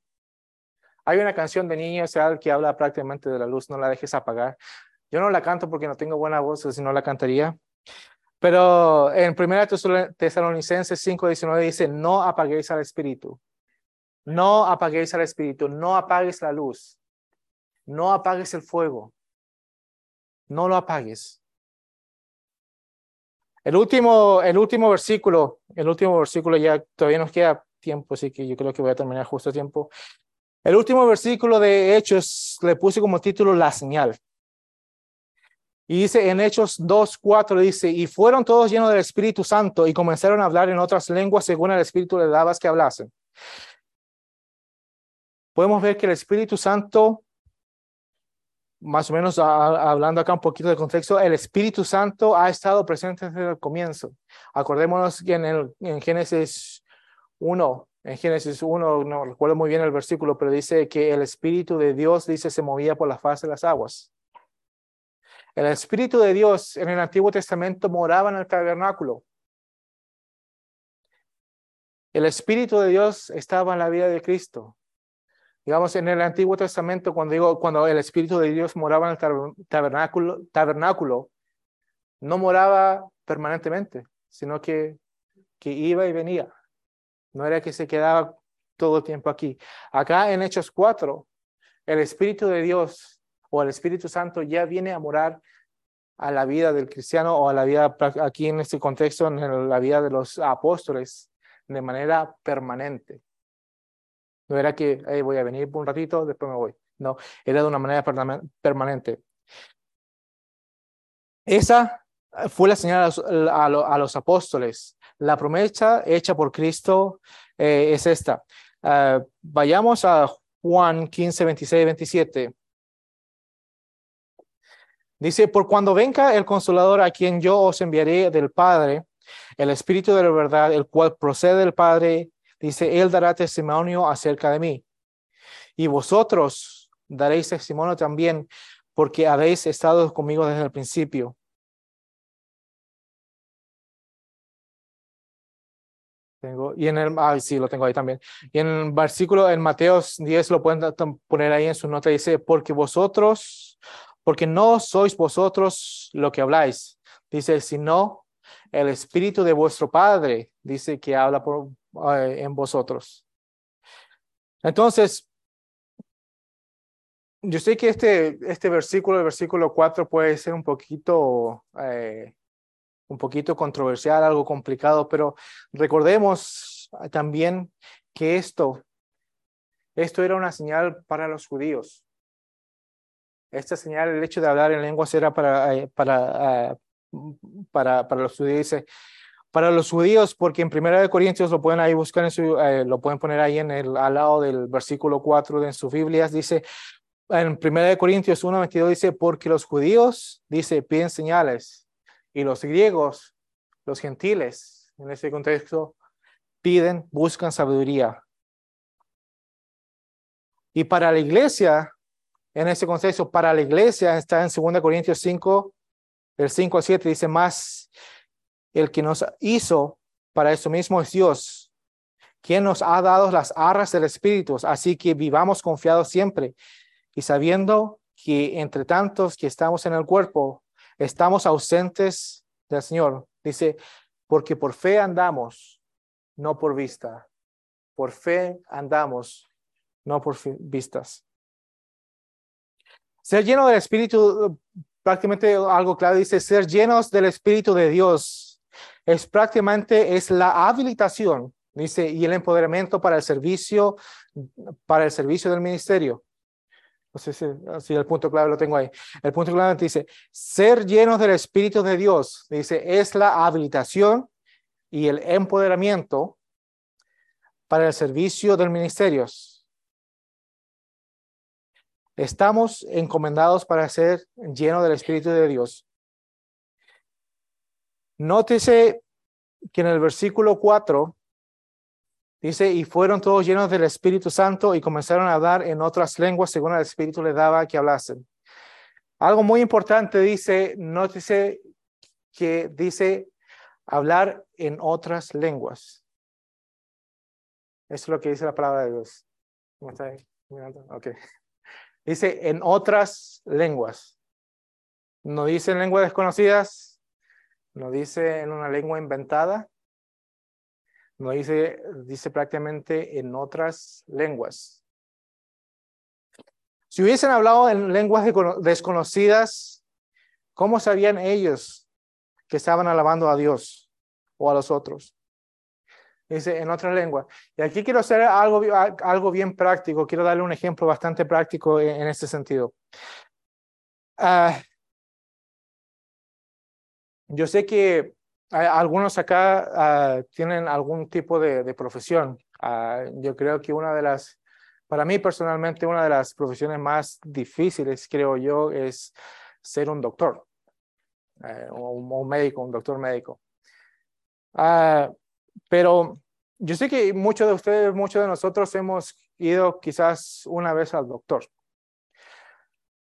Hay una canción de niños que habla prácticamente de la luz, no la dejes apagar. Yo no la canto porque no tengo buena voz, si no la cantaría. Pero en 1 Tesalonicenses 5:19 dice, no apaguéis al Espíritu. No apaguéis al Espíritu, no apagues la luz, no apagues el fuego no lo apagues. El último, el último versículo, el último versículo ya todavía nos queda tiempo, así que yo creo que voy a terminar justo a tiempo. El último versículo de Hechos le puse como título La señal. Y dice en Hechos 2, 4, dice, y fueron todos llenos del Espíritu Santo y comenzaron a hablar en otras lenguas según el Espíritu le daba que hablasen. Podemos ver que el Espíritu Santo, más o menos hablando acá un poquito de contexto, el Espíritu Santo ha estado presente desde el comienzo. Acordémonos que en, el, Génesis 1, en Génesis 1, no recuerdo muy bien el versículo, pero dice que el Espíritu de Dios, dice, se movía por la faz de las aguas. El Espíritu de Dios en el Antiguo Testamento moraba en el tabernáculo. El Espíritu de Dios estaba en la vida de Cristo. Digamos, en el Antiguo Testamento, cuando digo, cuando el Espíritu de Dios moraba en el tabernáculo, tabernáculo no moraba permanentemente, sino que, que iba y venía. No era que se quedaba todo el tiempo aquí. Acá en Hechos 4, el Espíritu de Dios o el Espíritu Santo ya viene a morar a la vida del cristiano o a la vida aquí en este contexto, en la vida de los apóstoles de manera permanente. No era que voy a venir por un ratito, después me voy. No, era de una manera permanente. Esa fue la señal a los, apóstoles. La promesa hecha por Cristo eh, es esta. Ah, vayamos a Juan 15, 26 27. Dice, por cuando venga el consolador a quien yo os enviaré del Padre, el Espíritu de la verdad, el cual procede del Padre, dice, Él dará testimonio acerca de mí. Y vosotros daréis testimonio también, porque habéis estado conmigo desde el principio. Tengo, y en el, ah, sí, lo tengo ahí también. Y en el versículo, en Mateo 10, lo pueden poner ahí en su nota, dice, porque vosotros porque no sois vosotros lo que habláis, dice, sino el Espíritu de vuestro Padre, dice que habla por, eh, en vosotros. Entonces, yo sé que este, este versículo, el versículo 4, puede ser un poquito, eh, un poquito controversial, algo complicado, pero recordemos también que esto, esto era una señal para los judíos. Esta señal, el hecho de hablar en lenguas era para, eh, para, para, para los judíos. Para los judíos, porque en Primera de Corintios lo pueden ahí buscar, en su, eh, lo pueden poner ahí en el, al lado del versículo 4 de sus Biblias, dice, en Primera de Corintios 1, 22 dice, porque los judíos, dice, piden señales, y los griegos, los gentiles, en ese contexto, piden, buscan sabiduría. Y para la iglesia, en ese contexto para la iglesia está en 2 Corintios 5, del 5 al 7, dice más, el que nos hizo para eso mismo es Dios, quien nos ha dado las arras del Espíritu, así que vivamos confiados siempre y sabiendo que entre tantos que estamos en el cuerpo, estamos ausentes del Señor. Dice, porque por fe andamos, no por vista. Por fe andamos, no por vistas. Ser lleno del Espíritu, prácticamente algo claro dice, ser llenos del Espíritu de Dios es prácticamente es la habilitación, dice, y el empoderamiento para el servicio, para el servicio del ministerio. No sé si, el punto clave lo tengo ahí. El punto clave dice, ser llenos del Espíritu de Dios, dice, es la habilitación y el empoderamiento para el servicio del ministerio. Estamos encomendados para ser llenos del Espíritu de Dios. Nótese que en el versículo 4 dice, y fueron todos llenos del Espíritu Santo y comenzaron a hablar en otras lenguas según el Espíritu les daba que hablasen. Algo muy importante dice, nótese que dice hablar en otras lenguas. Eso es lo que dice la palabra de Dios. ¿Cómo está ahí? Okay. Dice en otras lenguas. No dice en lenguas desconocidas, no dice en una lengua inventada, no dice, dice prácticamente en otras lenguas. Si hubiesen hablado en lenguas desconocidas, ¿cómo sabían ellos que estaban alabando a Dios o a los otros? Dice en otra lengua. Y aquí quiero hacer algo, algo bien práctico. Quiero darle un ejemplo bastante práctico en, este sentido. Ah, yo sé que algunos acá ah, tienen algún tipo de, profesión. Ah, yo creo que una de las, para mí personalmente, una de las profesiones más difíciles, creo yo, es ser un doctor eh, o, un médico, un doctor médico. Pero yo sé que muchos de ustedes, muchos de nosotros hemos ido quizás una vez al doctor.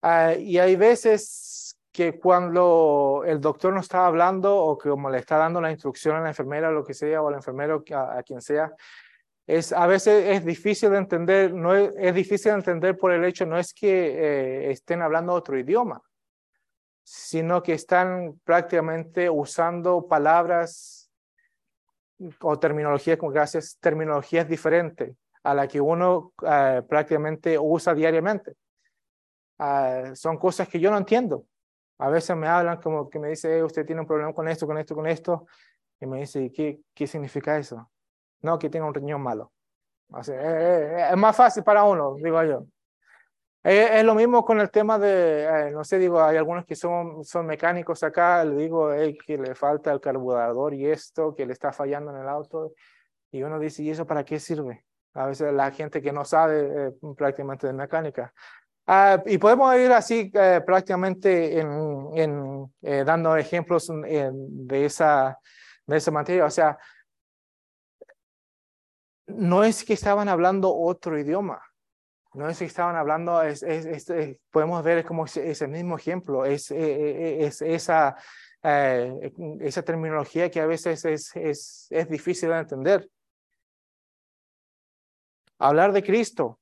Ah, y hay veces que cuando el doctor no está hablando o que como le está dando la instrucción a la enfermera, lo que sea, o al enfermero, a, quien sea, es, a veces es difícil de entender, no es, difícil de entender por el hecho, no es que eh, estén hablando otro idioma, sino que están prácticamente usando palabras o terminología, como gracias, terminología diferente a la que uno eh, prácticamente usa diariamente. Ah, son cosas que yo no entiendo. A veces me hablan como que me dice, usted tiene un problema con esto, con esto, con esto. Y me dice, ¿qué, qué significa eso? No, que tiene un riñón malo. Eh, eh, es más fácil para uno, digo yo. Es, lo mismo con el tema de, eh, no sé, digo, hay algunos que son, son mecánicos acá, le digo que le falta el carburador y esto, que le está fallando en el auto, y uno dice, ¿y eso para qué sirve? A veces la gente que no sabe eh, prácticamente de mecánica. Ah, y podemos ir así eh, prácticamente en, en dando ejemplos de, esa, de esa materia. O sea, no es que estaban hablando otro idioma no es que estaban hablando, es, es, podemos ver como ese mismo ejemplo, es, e, e, e, es esa, eh, esa terminología que a veces es, es, es difícil de entender. Hablar de Cristo.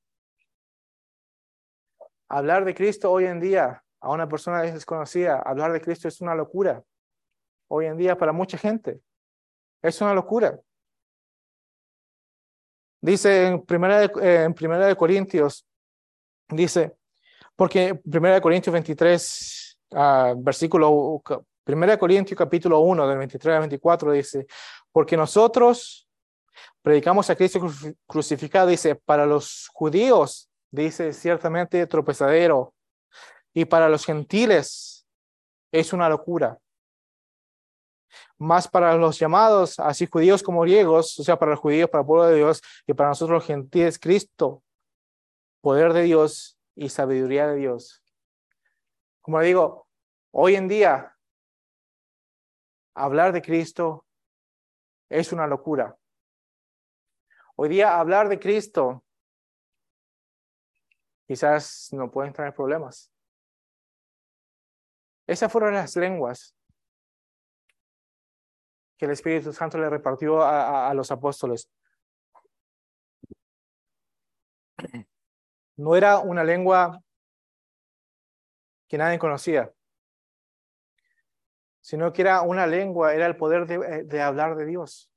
Hablar de Cristo hoy en día a una persona desconocida, hablar de Cristo es una locura. Hoy en día para mucha gente. Es una locura. Dice en Primera de, en primera de Corintios, dice, porque Primera de Corintios 23, uh, versículo, Primera de Corintios capítulo 1, del 23 al 24, dice, porque nosotros predicamos a Cristo crucificado, dice, para los judíos, dice, ciertamente tropezadero, y para los gentiles es una locura más para los llamados, así judíos como griegos, o sea, para los judíos, para el pueblo de Dios, y para nosotros los gentiles, Cristo, poder de Dios y sabiduría de Dios. Como le digo, hoy en día, hablar de Cristo es una locura. Hoy día, hablar de Cristo quizás no pueden traer problemas. Esas fueron las lenguas que el Espíritu Santo le repartió a, los apóstoles. No era una lengua que nadie conocía, sino que era una lengua, era el poder de, hablar de Dios.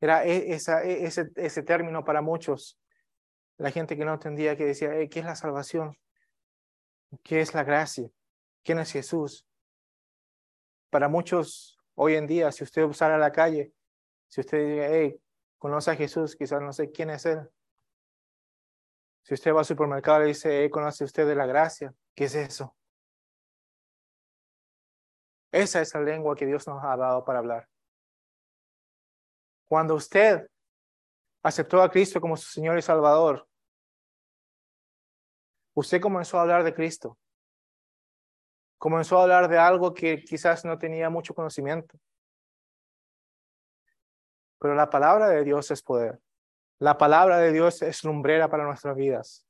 Era e, esa, e, ese término para muchos, la gente que no entendía, que decía, ¿qué es la salvación? ¿Qué es la gracia? ¿Quién es Jesús? para muchos hoy en día, si usted sale a la calle, si usted dice, hey, conoce a Jesús, quizás no sé quién es Él. Si usted va al supermercado y dice, hey, conoce usted de la gracia, ¿qué es eso? Esa es la lengua que Dios nos ha dado para hablar. Cuando usted aceptó a Cristo como su Señor y Salvador, usted comenzó a hablar de Cristo comenzó a hablar de algo que quizás no tenía mucho conocimiento. Pero la palabra de Dios es poder. La palabra de Dios es lumbrera para nuestras vidas.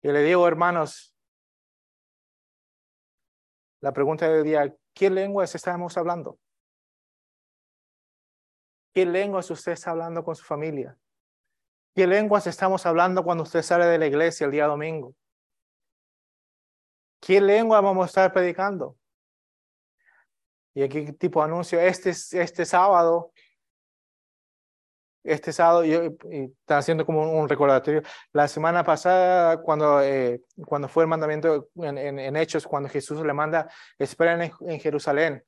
Y le digo, hermanos, la pregunta del día, ¿qué lenguas estamos hablando? ¿Qué lenguas usted está hablando con su familia? ¿Qué lenguas estamos hablando cuando usted sale de la iglesia el día domingo? ¿Qué lengua vamos a estar predicando? Y aquí tipo anuncio, este, este sábado, este sábado, yo está haciendo como un, recordatorio. La semana pasada, cuando, eh, cuando fue el mandamiento en, en, Hechos, cuando Jesús le manda, esperen en, Jerusalén.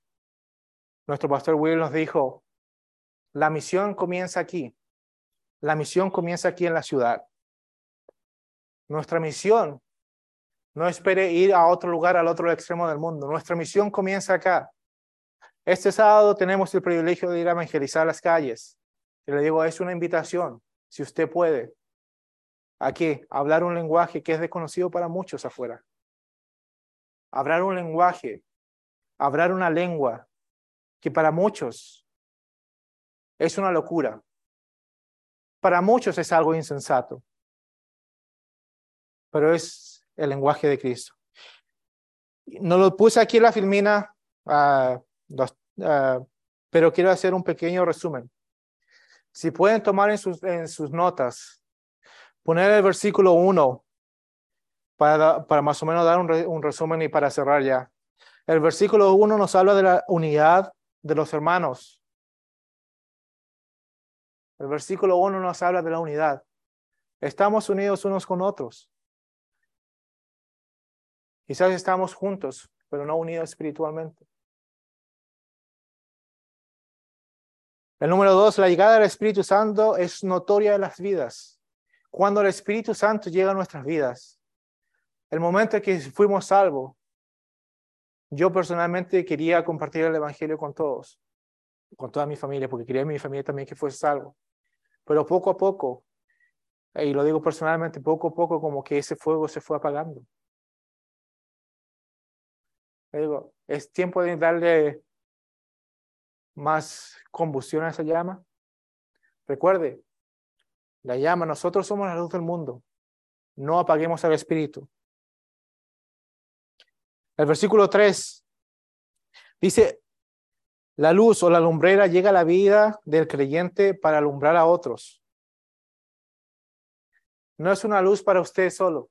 nuestro pastor Will nos dijo, la misión comienza aquí. La misión comienza aquí en la ciudad. Nuestra misión no espere ir a otro lugar, al otro extremo del mundo. Nuestra misión comienza acá. Este sábado tenemos el privilegio de ir a evangelizar las calles. Y le digo, es una invitación, si usted puede, aquí, hablar un lenguaje que es desconocido para muchos afuera. Hablar un lenguaje, hablar una lengua que para muchos es una locura. Para muchos es algo insensato. Pero es el lenguaje de Cristo. No lo puse aquí en la filmina, uh, uh, pero quiero hacer un pequeño resumen. Si pueden tomar en sus, notas, poner el versículo 1 para, para más o menos dar un, un resumen y para cerrar ya. El versículo 1 nos habla de la unidad de los hermanos. El versículo 1 nos habla de la unidad. Estamos unidos unos con otros. Quizás estamos juntos, pero no unidos espiritualmente. El número dos, la llegada del Espíritu Santo es notoria en las vidas. Cuando el Espíritu Santo llega a nuestras vidas, el momento en que fuimos salvos, yo personalmente quería compartir el Evangelio con todos, con toda mi familia, porque quería mi familia también que fuese salvo. Pero poco a poco, y lo digo personalmente, poco a poco como que ese fuego se fue apagando digo, es tiempo de darle más combustión a esa llama. Recuerde, la llama, nosotros somos la luz del mundo. No apaguemos el espíritu. El versículo 3 dice, la luz o la lumbrera llega a la vida del creyente para alumbrar a otros. No es una luz para usted solo.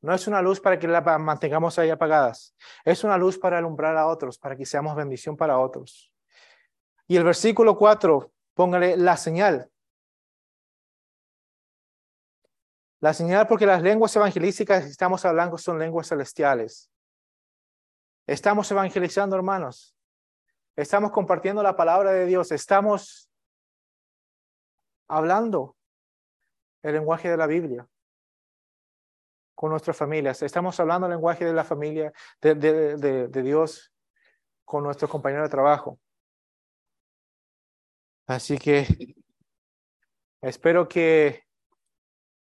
No es una luz para que la mantengamos ahí apagadas. Es una luz para alumbrar a otros, para que seamos bendición para otros. Y el versículo 4, póngale la señal. La señal porque las lenguas evangelísticas que estamos hablando son lenguas celestiales. Estamos evangelizando, hermanos. Estamos compartiendo la palabra de Dios. Estamos hablando el lenguaje de la Biblia con nuestras familias. Estamos hablando el lenguaje de la familia, de, Dios con nuestros compañeros de trabajo. Así que espero que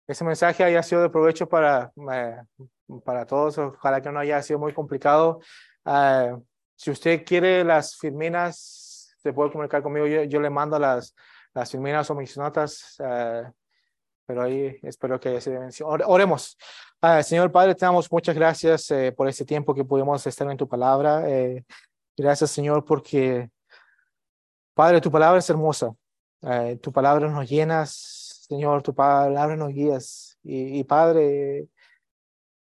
ese mensaje haya sido de provecho para, eh, para todos. Ojalá que no haya sido muy complicado. Uh, si usted quiere las firminas, se puede comunicar conmigo. Yo, le mando las, las firminas o mis notas. Uh, pero ahí espero que sido Oremos. Ah, Señor Padre, te damos muchas gracias eh, por este tiempo que pudimos estar en tu palabra. Eh, gracias, Señor, porque, Padre, tu palabra es hermosa. Eh, tu palabra nos llenas, Señor, tu palabra nos guías. Y, Padre,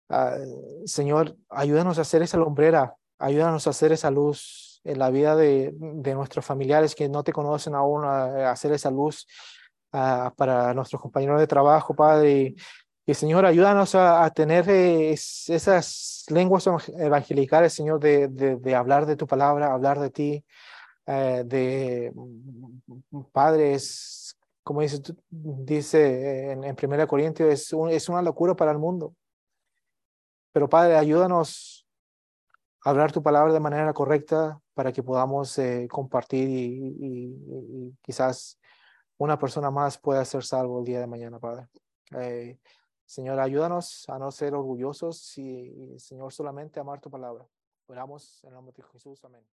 ah, Señor, ayúdanos a hacer esa lumbrera, ayúdanos a hacer esa luz en la vida de, de nuestros familiares que no te conocen aún, a, hacer esa luz ah, para nuestros compañeros de trabajo, Padre. Y, y Señor, ayúdanos a, tener esas lenguas evangelicales, Señor, de, de, hablar de tu palabra, hablar de ti, eh, de padres, como dice, dice en, en Primera Corintios, es, es una locura para el mundo. Pero Padre, ayúdanos a hablar tu palabra de manera correcta para que podamos eh, compartir y, y, quizás una persona más pueda ser salvo el día de mañana, Padre. Eh, Señor, ayúdanos a no ser orgullosos y, Señor, solamente amar tu palabra. Oramos en el nombre de Jesús. Amén.